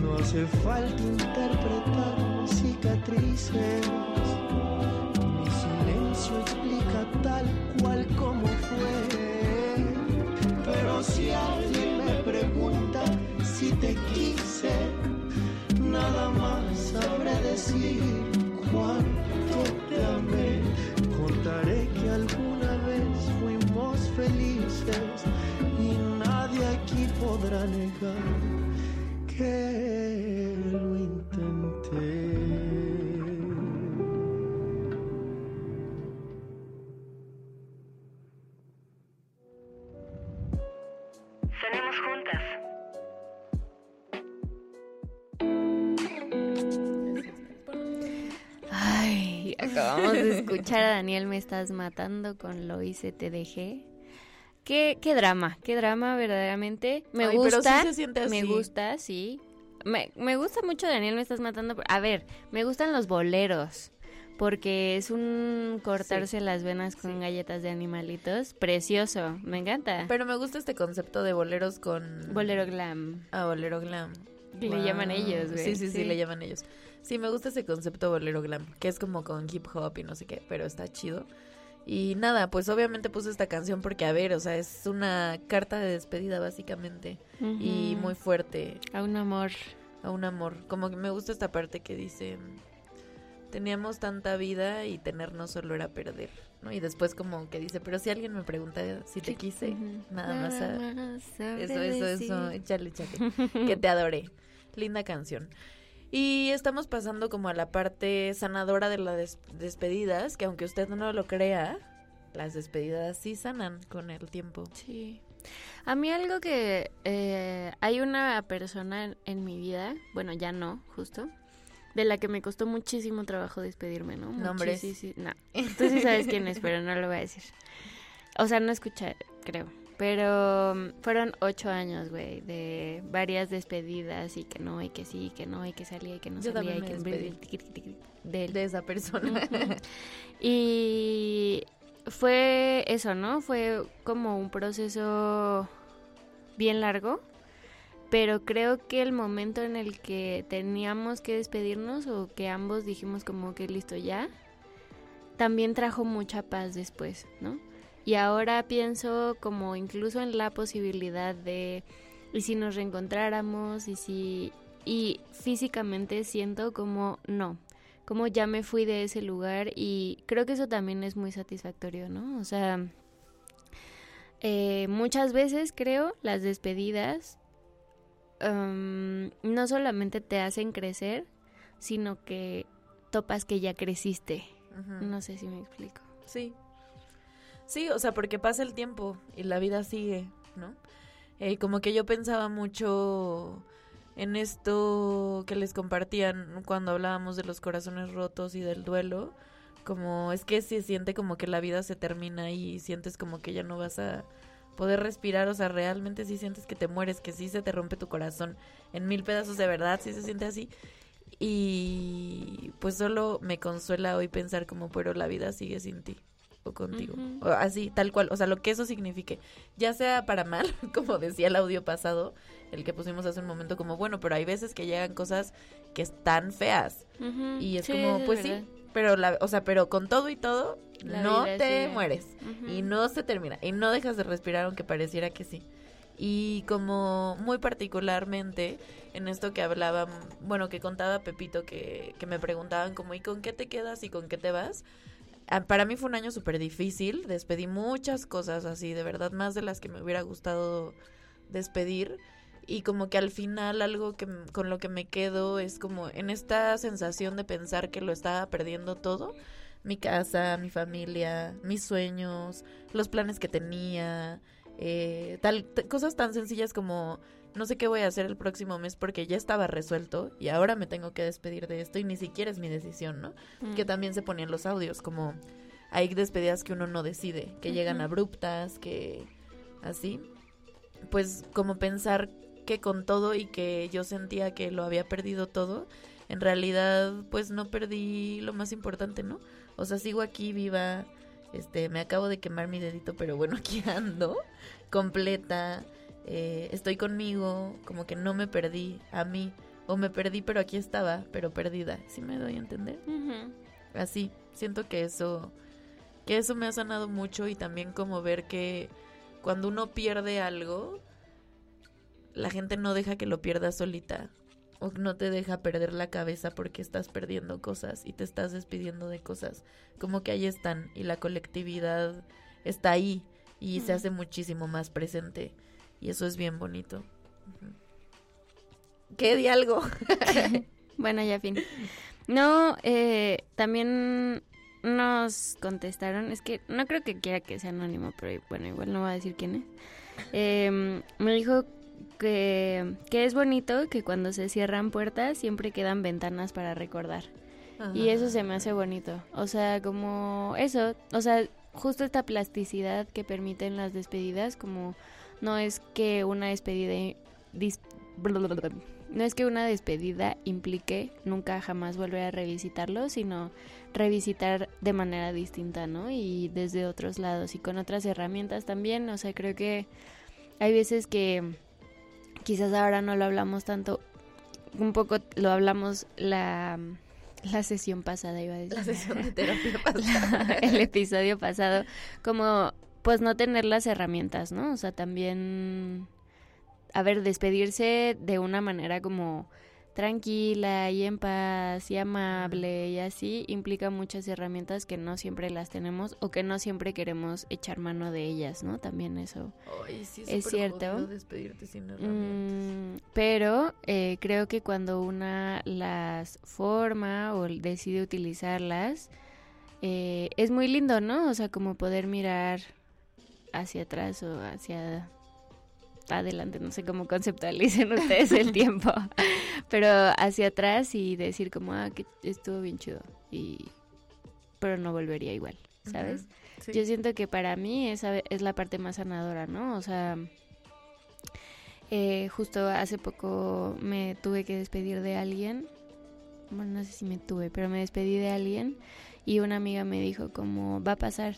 No hace falta interpretar cicatrices. Tal cual como fue. Pero si alguien me pregunta si te quise, nada más sabré decir Daniel Me Estás Matando con Lo hice, te dejé. Qué, qué drama, qué drama verdaderamente. Me Ay, pero sí gusta, se siente me así. gusta, sí. Me, me gusta mucho Daniel Me Estás Matando. A ver, me gustan los boleros. Porque es un cortarse las venas con galletas de animalitos. Precioso, me encanta. Pero me gusta este concepto de boleros con... Bolero glam. Ah, bolero glam. Le llaman ellos, güey. Sí, sí, sí, le llaman ellos. Sí, me gusta ese concepto bolero glam, que es como con hip hop y no sé qué, pero está chido. Y nada, pues obviamente puse esta canción porque, a ver, o sea, es una carta de despedida básicamente. Y muy fuerte. A un amor. A un amor. Como que me gusta esta parte que dice, teníamos tanta vida y tenernos solo era perder, ¿no? Y después como que dice, pero si alguien me pregunta si te quise, nada más. a- más eso, eso, eso, échale, échale. que te adoré. Linda canción. Y estamos pasando como a la parte sanadora de las des- despedidas, que aunque usted no lo crea, las despedidas sí sanan con el tiempo. Sí. A mí algo que eh, hay una persona en, en mi vida, bueno, ya no, justo, de la que me costó muchísimo trabajo despedirme, ¿no? Nombres. No, tú sí sabes quién es, pero no lo voy a decir. O sea, no escuché, creo. Pero mm, fueron ocho años, güey, de varias despedidas y que no, y que sí, y que no, y que salía, y que no Yo salía, y que despedí. de él. De esa persona. Y fue eso, ¿no? Fue como un proceso bien largo, pero creo que el momento en el que teníamos que despedirnos o que ambos dijimos como que listo ya, también trajo mucha paz después, ¿no? Y ahora pienso como incluso en la posibilidad de y si nos reencontráramos y si y físicamente siento como no, como ya me fui de ese lugar y creo que eso también es muy satisfactorio, ¿no? O sea, eh, muchas veces creo las despedidas no solamente te hacen crecer, sino que topas que ya creciste. No sé si me explico. Sí. Sí, o sea, porque pasa el tiempo y la vida sigue, ¿no? Eh, como que yo pensaba mucho en esto que les compartían cuando hablábamos de los corazones rotos y del duelo, como es que se siente como que la vida se termina y sientes como que ya no vas a poder respirar, o sea, realmente sí sientes que te mueres, que sí se te rompe tu corazón en mil pedazos de verdad, sí se siente así. Y pues solo me consuela hoy pensar como, pero la vida sigue sin ti o contigo. o así, tal cual. O sea, lo que eso signifique. Ya sea para mal, como decía el audio pasado, el que pusimos hace un momento, como bueno, pero hay veces que llegan cosas que están feas. Y es como, pues sí, pero la, o sea, pero con todo y todo, no te mueres. Y no se termina. Y no dejas de respirar aunque pareciera que sí. Y como muy particularmente en esto que hablaban, bueno, que contaba Pepito, que, que me preguntaban como, ¿y con qué te quedas y con qué te vas? Para mí fue un año súper difícil, despedí muchas cosas así, de verdad, más de las que me hubiera gustado despedir. Y como que al final algo que con lo que me quedo es como en esta sensación de pensar que lo estaba perdiendo todo, mi casa, mi familia, mis sueños, los planes que tenía, eh, cosas tan sencillas como no sé qué voy a hacer el próximo mes porque ya estaba resuelto y ahora me tengo que despedir de esto y ni siquiera es mi decisión, ¿no? Mm. Que también se ponían los audios, como hay despedidas que uno no decide, que llegan abruptas, que así. Pues como pensar que con todo y que yo sentía que lo había perdido todo, en realidad pues no perdí lo más importante, ¿no? O sea, sigo aquí viva, este, me acabo de quemar mi dedito, pero bueno, aquí ando, completa, eh, estoy conmigo, como que no me perdí a mí, o me perdí pero aquí estaba, pero perdida, ¿sí me doy a entender? Así, siento que eso, que eso me ha sanado mucho y también como ver que cuando uno pierde algo, la gente no deja que lo pierda solita o no te deja perder la cabeza porque estás perdiendo cosas y te estás despidiendo de cosas. Como que ahí están y la colectividad está ahí y se hace muchísimo más presente. Y eso es bien bonito. ¿Qué di algo? bueno, ya fin. No, eh, también nos contestaron, es que no creo que quiera que sea anónimo, pero bueno, igual no va a decir quién es. Em, me dijo que, que es bonito que cuando se cierran puertas siempre quedan ventanas para recordar. Y eso se me hace bonito. O sea, como eso, o sea, justo esta plasticidad que permiten las despedidas, como no es que una despedida no es que una despedida implique nunca jamás volver a revisitarlo, sino revisitar de manera distinta, ¿no? Y desde otros lados y con otras herramientas también, o sea, creo que hay veces que quizás ahora no lo hablamos tanto, un poco lo hablamos la la sesión pasada iba a decir. La sesión de terapia pasada. el episodio pasado, como pues no tener las herramientas, ¿no? O sea, también, a ver, despedirse de una manera como tranquila y en paz y amable y así implica muchas herramientas que no siempre las tenemos o que no siempre queremos echar mano de ellas, ¿no? También eso es, cierto. Despedirte sin herramientas. Mm, pero eh, creo que cuando una las forma o decide utilizarlas, eh, es muy lindo, ¿no? O sea, como poder mirar hacia atrás o hacia adelante, no sé cómo conceptualicen ustedes el tiempo, pero hacia atrás y decir como, ah, que estuvo bien chido, y pero no volvería igual, ¿sabes? Yo siento que para mí esa es la parte más sanadora, ¿no? O sea, eh, justo hace poco me tuve que despedir de alguien, bueno, no sé si me tuve, pero me despedí de alguien y una amiga me dijo como, va a pasar,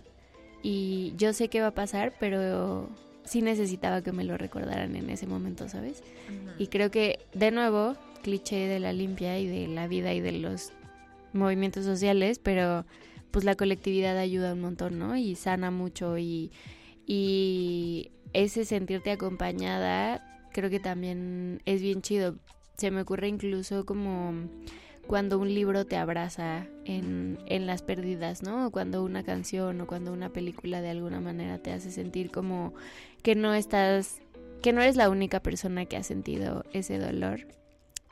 y yo sé que va a pasar, pero sí necesitaba que me lo recordaran en ese momento, ¿sabes? Y creo que, de nuevo, cliché de la limpia y de la vida y de los movimientos sociales, pero pues la colectividad ayuda un montón, ¿no? Y sana mucho y, y ese sentirte acompañada creo que también es bien chido. Se me ocurre incluso como cuando un libro te abraza en, en las pérdidas, ¿no? O cuando una canción o cuando una película de alguna manera te hace sentir como que no estás, que no eres la única persona que ha sentido ese dolor.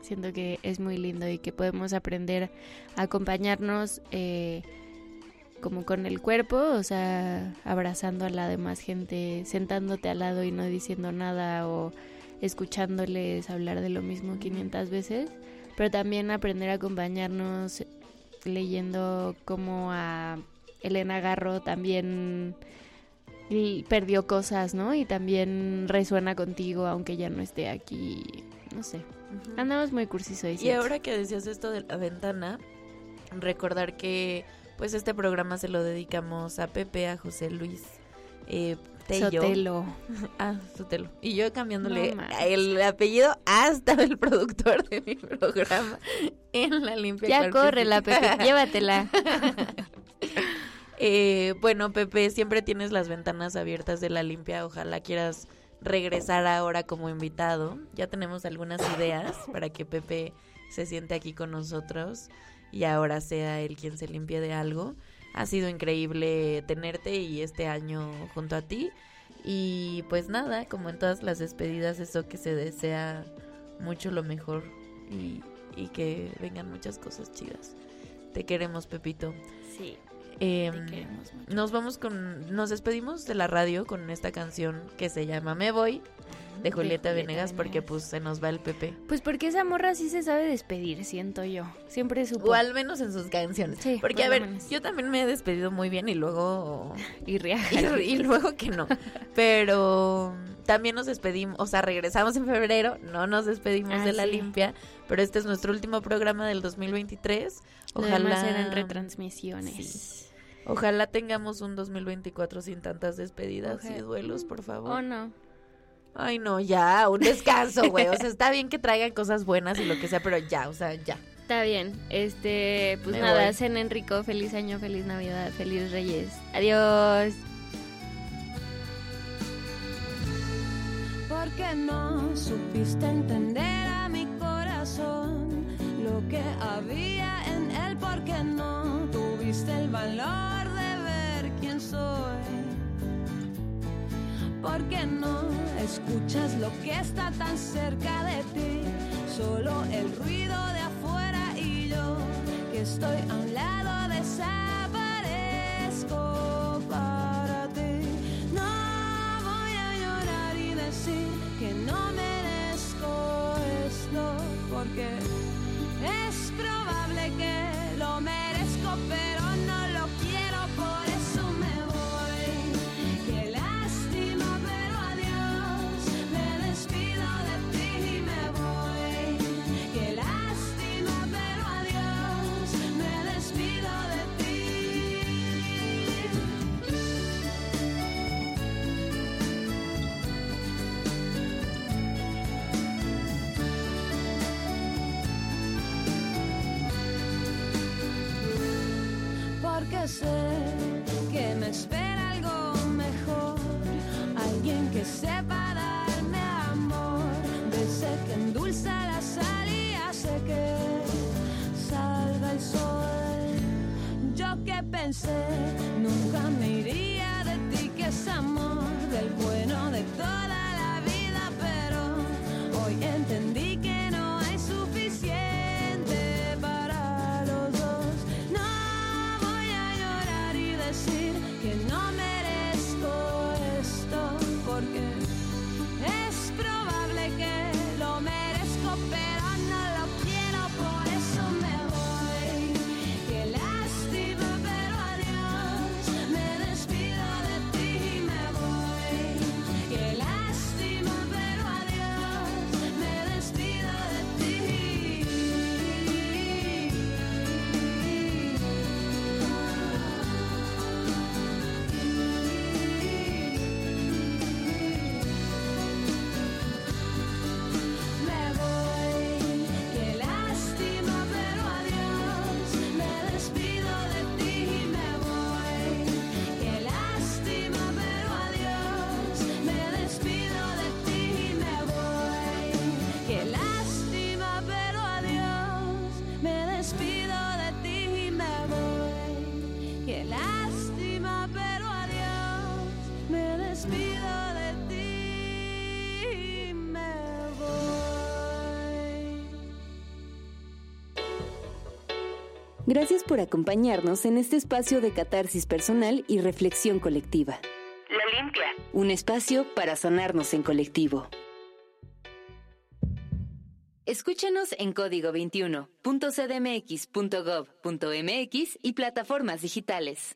Siento que es muy lindo y que podemos aprender a acompañarnos eh, como con el cuerpo, o sea, abrazando a la demás gente, sentándote al lado y no diciendo nada o escuchándoles hablar de lo mismo 500 veces pero también aprender a acompañarnos leyendo como a Elena Garro también perdió cosas, ¿no? Y también resuena contigo aunque ya no esté aquí, no sé. Andamos muy cursis hoy. Y ahora que decías esto de la ventana, recordar que pues este programa se lo dedicamos a Pepe, a José Luis, eh, Sotelo. Ah, Sotelo. Y yo cambiándole el apellido hasta el productor de mi programa en la limpia. Ya corre la Pepe, llévatela. eh, bueno, Pepe, siempre tienes las ventanas abiertas de la limpia. Ojalá quieras regresar ahora como invitado. Ya tenemos algunas ideas para que Pepe se siente aquí con nosotros y ahora sea él quien se limpie de algo. Ha sido increíble tenerte y este año junto a ti. Y pues nada, como en todas las despedidas, eso que se desea mucho lo mejor y, y que vengan muchas cosas chidas. Te queremos, Pepito. Sí. Em, nos vamos con, nos despedimos de la radio con esta canción que se llama Me Voy de Julieta, Venegas, porque pues se nos va el Pepe. Pues porque esa morra sí se sabe despedir, siento yo. Siempre supo. O al menos en sus canciones. Sí, porque a ver, yo también me he despedido muy bien y luego y, y, y luego que no. Pero también nos despedimos, o sea, regresamos en febrero, no nos despedimos de la ah, limpia, pero este es nuestro último programa del 2023. Ojalá sean retransmisiones. Ojalá tengamos un 2024 sin tantas despedidas y duelos, por favor. O no. Ay, no, ya, un descanso, güey. O sea, está bien que traigan cosas buenas y lo que sea, pero ya, o sea, ya. Está bien. Este, pues nada, hacen Enrico, feliz año, feliz Navidad, feliz Reyes. Adiós. Porque no supiste entender a mi corazón lo que había en él, porque no tuviste el valor de ver quién soy porque no escuchas lo que está tan cerca de ti, solo el ruido de afuera y yo que estoy a un lado desaparezco para ti. No voy a llorar y decir que no merezco esto porque porque sé que me espera algo mejor, alguien que sepa darme amor, de ese que endulza la sal y hace que salga el sol. Yo que pensé, Gracias por acompañarnos en este espacio de catarsis personal y reflexión colectiva. La Limpia. Un espacio para sanarnos en colectivo. Escúchanos en código 21.cdmx.gov.mx y plataformas digitales.